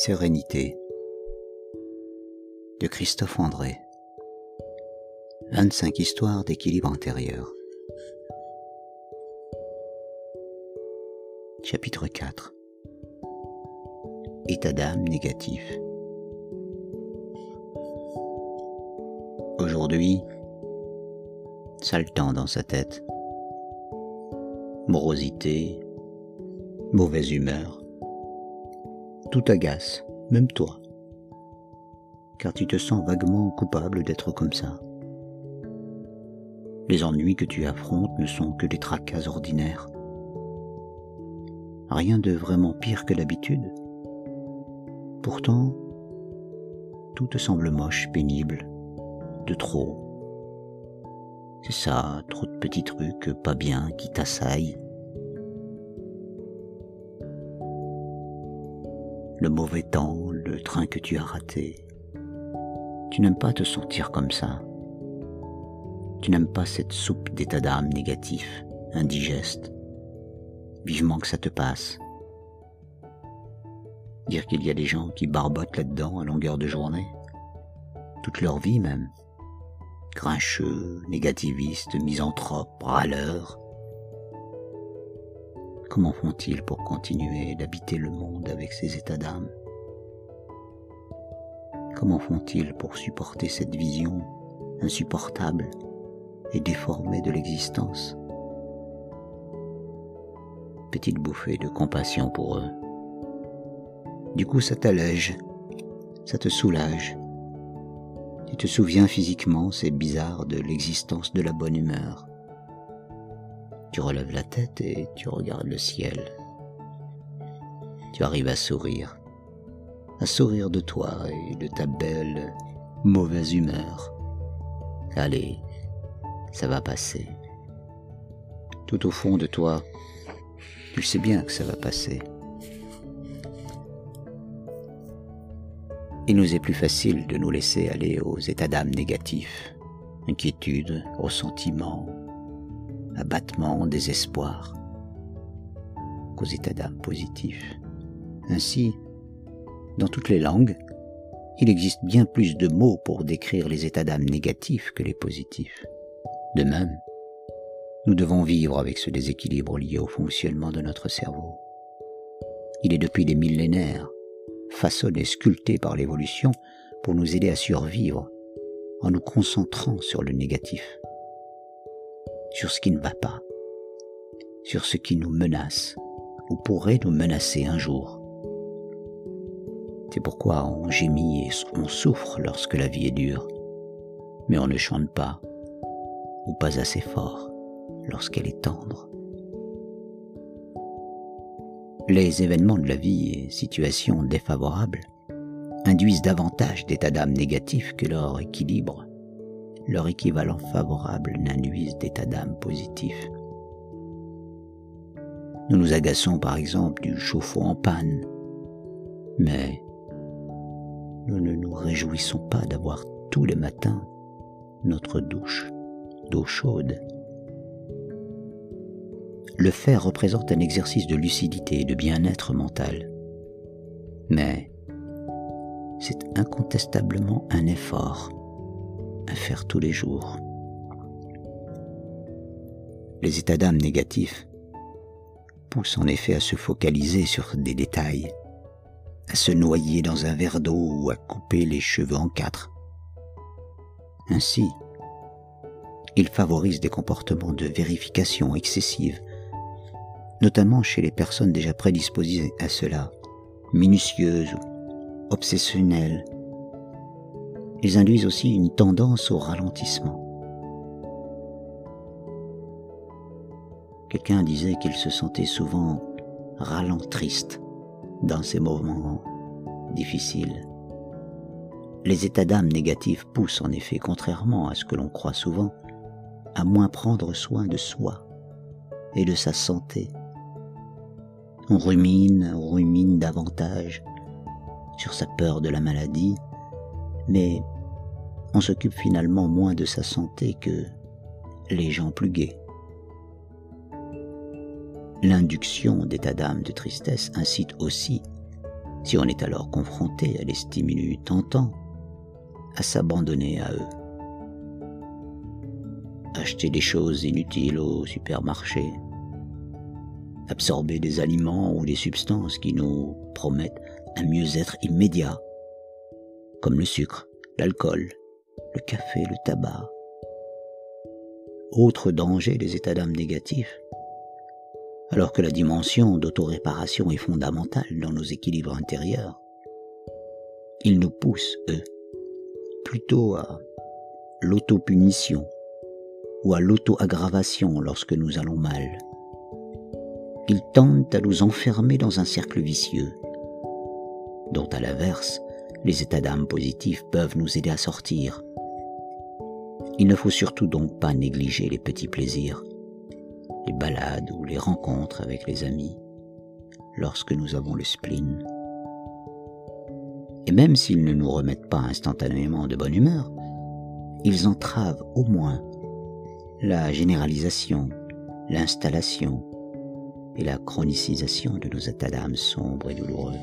Sérénité. De Christophe André. 25 histoires d'équilibre intérieur. Chapitre 4 État d'âme négatif. Aujourd'hui, temps dans sa tête. Morosité, mauvaise humeur, tout agace, même toi, car tu te sens vaguement coupable d'être comme ça. Les ennuis que tu affrontes ne sont que des tracas ordinaires. Rien de vraiment pire que l'habitude. Pourtant, tout te semble moche, pénible, de trop. C'est ça, trop de petits trucs pas bien qui t'assaillent le mauvais temps, le train que tu as raté. Tu n'aimes pas te sentir comme ça. Tu n'aimes pas cette soupe d'état d'âme négatif, indigeste. Vivement que ça te passe. Dire qu'il y a des gens qui barbotent là-dedans à longueur de journée. Toute leur vie même. Grincheux, négativistes, misanthropes, râleurs, Comment font-ils pour continuer d'habiter le monde avec ces états d'âme? Comment font-ils pour supporter cette vision insupportable et déformée de l'existence? Petite bouffée de compassion pour eux. Du coup, ça t'allège, ça te soulage. Tu te souviens physiquement, c'est bizarre, de l'existence de la bonne humeur tu relèves la tête et tu regardes le ciel. Tu arrives à sourire, à sourire de toi et de ta belle mauvaise humeur. Allez, ça va passer. Tout au fond de toi, tu sais bien que ça va passer. Il nous est plus facile de nous laisser aller aux états d'âme négatifs, inquiétude, ressentiment, abattement, désespoir, qu'aux états d'âme positifs. Ainsi, dans toutes les langues, il existe bien plus de mots pour décrire les états d'âme négatifs que les positifs. De même, nous devons vivre avec ce déséquilibre lié au fonctionnement de notre cerveau. Il est depuis des millénaires façonné, sculpté par l'évolution pour nous aider à survivre en nous concentrant sur le négatif sur ce qui ne va pas, sur ce qui nous menace ou pourrait nous menacer un jour. C'est pourquoi on gémit et on souffre lorsque la vie est dure, mais on ne chante pas ou pas assez fort lorsqu'elle est tendre. Les événements de la vie et situations défavorables induisent davantage d'états d'âme négatifs que leur équilibre leur équivalent favorable n'induisent d'état d'âme positif. Nous nous agaçons par exemple du chauffe-eau en panne, mais nous ne nous réjouissons pas d'avoir tous les matins notre douche d'eau chaude. Le faire représente un exercice de lucidité et de bien-être mental. Mais c'est incontestablement un effort à faire tous les jours. Les états d'âme négatifs poussent en effet à se focaliser sur des détails, à se noyer dans un verre d'eau ou à couper les cheveux en quatre. Ainsi, ils favorisent des comportements de vérification excessive, notamment chez les personnes déjà prédisposées à cela, minutieuses ou obsessionnelles, ils induisent aussi une tendance au ralentissement. Quelqu'un disait qu'il se sentait souvent ralentriste dans ces moments difficiles. Les états d'âme négatifs poussent en effet, contrairement à ce que l'on croit souvent, à moins prendre soin de soi et de sa santé. On rumine, on rumine davantage sur sa peur de la maladie, mais on s'occupe finalement moins de sa santé que les gens plus gais. L'induction d'état d'âme de tristesse incite aussi, si on est alors confronté à des stimulus tentants, à s'abandonner à eux. Acheter des choses inutiles au supermarché, absorber des aliments ou des substances qui nous promettent un mieux-être immédiat, comme le sucre, l'alcool, le café, le tabac. Autre danger des états d'âme négatifs, alors que la dimension d'autoréparation est fondamentale dans nos équilibres intérieurs. Ils nous poussent, eux, plutôt à l'autopunition ou à l'auto-aggravation lorsque nous allons mal. Ils tendent à nous enfermer dans un cercle vicieux, dont à l'inverse, les états d'âme positifs peuvent nous aider à sortir. Il ne faut surtout donc pas négliger les petits plaisirs, les balades ou les rencontres avec les amis, lorsque nous avons le spleen. Et même s'ils ne nous remettent pas instantanément de bonne humeur, ils entravent au moins la généralisation, l'installation et la chronicisation de nos états d'âme sombres et douloureux.